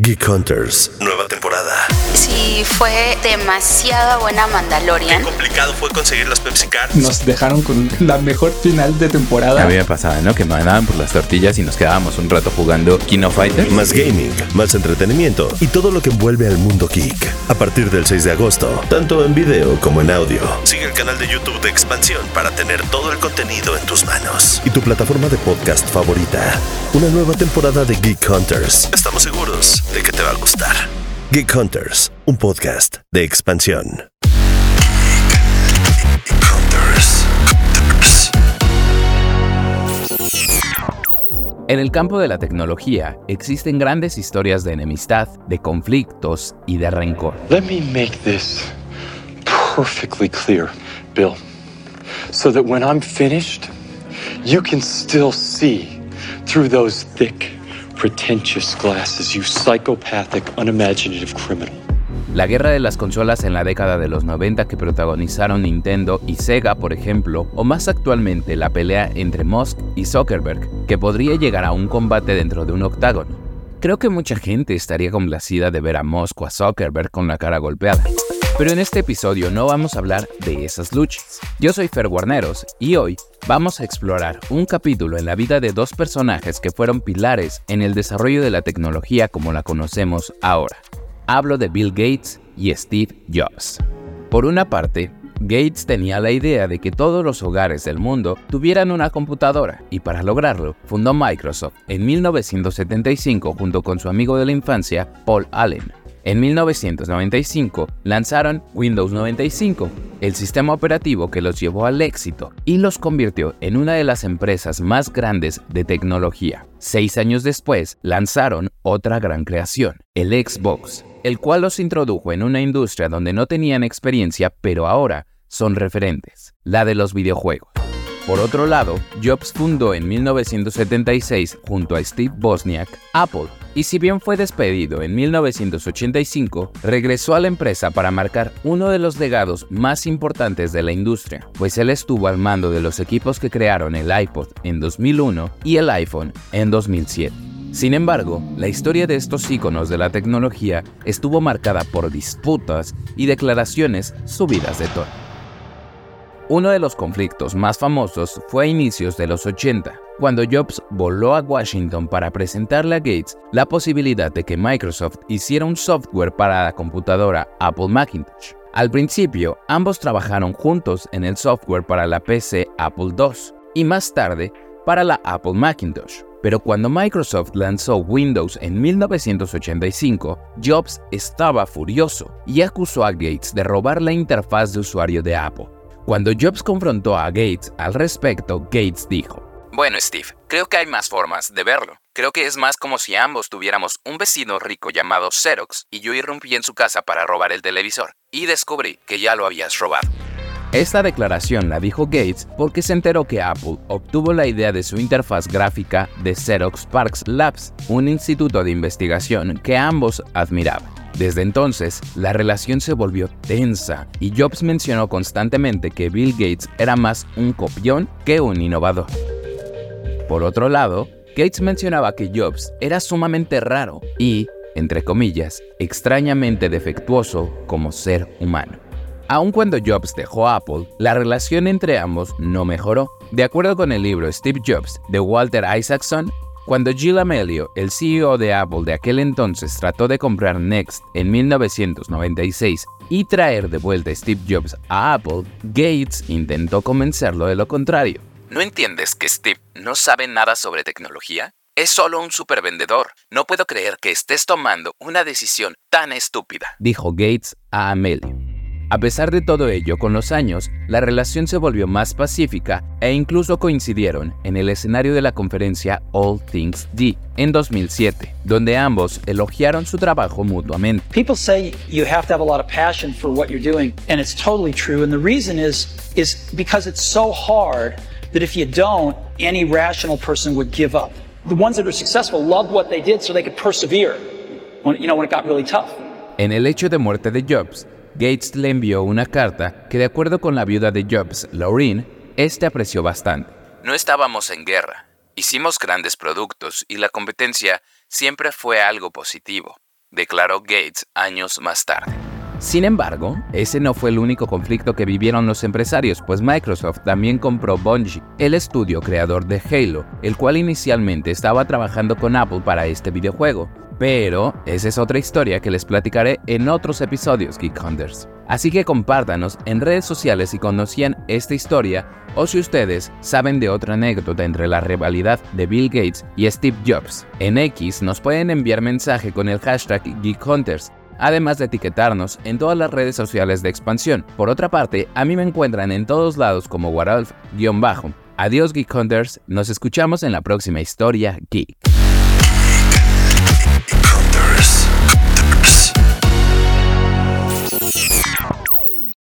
Geek Hunters, nueva temporada. Sí, fue demasiada buena Mandalorian. Qué complicado fue conseguir las Pepsi Cards. Nos dejaron con la mejor final de temporada. A mí me pasaba, ¿no? Que me mandaban por las tortillas y nos quedábamos un rato jugando Kino Fighter. Más gaming, más entretenimiento y todo lo que envuelve al mundo geek. A partir del 6 de agosto, tanto en video como en audio. Sigue el canal de YouTube de Expansión para tener todo el contenido en tus manos. Y tu plataforma de podcast favorita. Una nueva temporada de Geek Hunters. Estamos seguros de que te va a gustar. Geek Hunters, un podcast de expansión. En el campo de la tecnología existen grandes historias de enemistad, de conflictos y de rencor. Let me make this perfectly clear, Bill, so that when I'm finished, you can still see through those thick, you psychopathic, unimaginative criminal. La guerra de las consolas en la década de los 90 que protagonizaron Nintendo y Sega, por ejemplo, o más actualmente la pelea entre Musk y Zuckerberg, que podría llegar a un combate dentro de un octágono. Creo que mucha gente estaría complacida de ver a Musk o a Zuckerberg con la cara golpeada. Pero en este episodio no vamos a hablar de esas luchas. Yo soy Fer Guarneros y hoy vamos a explorar un capítulo en la vida de dos personajes que fueron pilares en el desarrollo de la tecnología como la conocemos ahora. Hablo de Bill Gates y Steve Jobs. Por una parte, Gates tenía la idea de que todos los hogares del mundo tuvieran una computadora y para lograrlo fundó Microsoft en 1975 junto con su amigo de la infancia, Paul Allen. En 1995 lanzaron Windows 95, el sistema operativo que los llevó al éxito y los convirtió en una de las empresas más grandes de tecnología. Seis años después lanzaron otra gran creación, el Xbox, el cual los introdujo en una industria donde no tenían experiencia pero ahora son referentes, la de los videojuegos. Por otro lado, Jobs fundó en 1976 junto a Steve Wozniak Apple y si bien fue despedido en 1985, regresó a la empresa para marcar uno de los legados más importantes de la industria, pues él estuvo al mando de los equipos que crearon el iPod en 2001 y el iPhone en 2007. Sin embargo, la historia de estos íconos de la tecnología estuvo marcada por disputas y declaraciones subidas de tono. Uno de los conflictos más famosos fue a inicios de los 80, cuando Jobs voló a Washington para presentarle a Gates la posibilidad de que Microsoft hiciera un software para la computadora Apple Macintosh. Al principio, ambos trabajaron juntos en el software para la PC Apple II y más tarde para la Apple Macintosh. Pero cuando Microsoft lanzó Windows en 1985, Jobs estaba furioso y acusó a Gates de robar la interfaz de usuario de Apple. Cuando Jobs confrontó a Gates al respecto, Gates dijo, Bueno, Steve, creo que hay más formas de verlo. Creo que es más como si ambos tuviéramos un vecino rico llamado Xerox y yo irrumpí en su casa para robar el televisor y descubrí que ya lo habías robado. Esta declaración la dijo Gates porque se enteró que Apple obtuvo la idea de su interfaz gráfica de Xerox Parks Labs, un instituto de investigación que ambos admiraban. Desde entonces, la relación se volvió tensa y Jobs mencionó constantemente que Bill Gates era más un copión que un innovador. Por otro lado, Gates mencionaba que Jobs era sumamente raro y, entre comillas, extrañamente defectuoso como ser humano. Aun cuando Jobs dejó Apple, la relación entre ambos no mejoró. De acuerdo con el libro Steve Jobs de Walter Isaacson, cuando Gil Amelio, el CEO de Apple de aquel entonces, trató de comprar Next en 1996 y traer de vuelta a Steve Jobs a Apple, Gates intentó convencerlo de lo contrario. ¿No entiendes que Steve no sabe nada sobre tecnología? Es solo un supervendedor. No puedo creer que estés tomando una decisión tan estúpida, dijo Gates a Amelio. A pesar de todo ello, con los años, la relación se volvió más pacífica e incluso coincidieron en el escenario de la conferencia All Things D en 2007, donde ambos elogiaron su trabajo mutuamente. People say you have to have a lot of passion for what you're doing, and it's totally true. And the reason is is because it's so hard that if you don't, any rational person would give up. The ones that are successful loved what they did so they could persevere. When, you know, when it got really tough. En el hecho de muerte de Jobs, Gates le envió una carta que de acuerdo con la viuda de Jobs, Laureen, este apreció bastante. No estábamos en guerra. Hicimos grandes productos y la competencia siempre fue algo positivo. declaró Gates años más tarde. Sin embargo, ese no fue el único conflicto que vivieron los empresarios, pues Microsoft también compró Bungie, el estudio creador de Halo, el cual inicialmente estaba trabajando con Apple para este videojuego. Pero esa es otra historia que les platicaré en otros episodios Geek Hunters. Así que compártanos en redes sociales si conocían esta historia o si ustedes saben de otra anécdota entre la rivalidad de Bill Gates y Steve Jobs. En X nos pueden enviar mensaje con el hashtag Geek Hunters además de etiquetarnos en todas las redes sociales de expansión. Por otra parte, a mí me encuentran en todos lados como Waralf-bajo. Adiós Geek Hunters, nos escuchamos en la próxima historia Geek.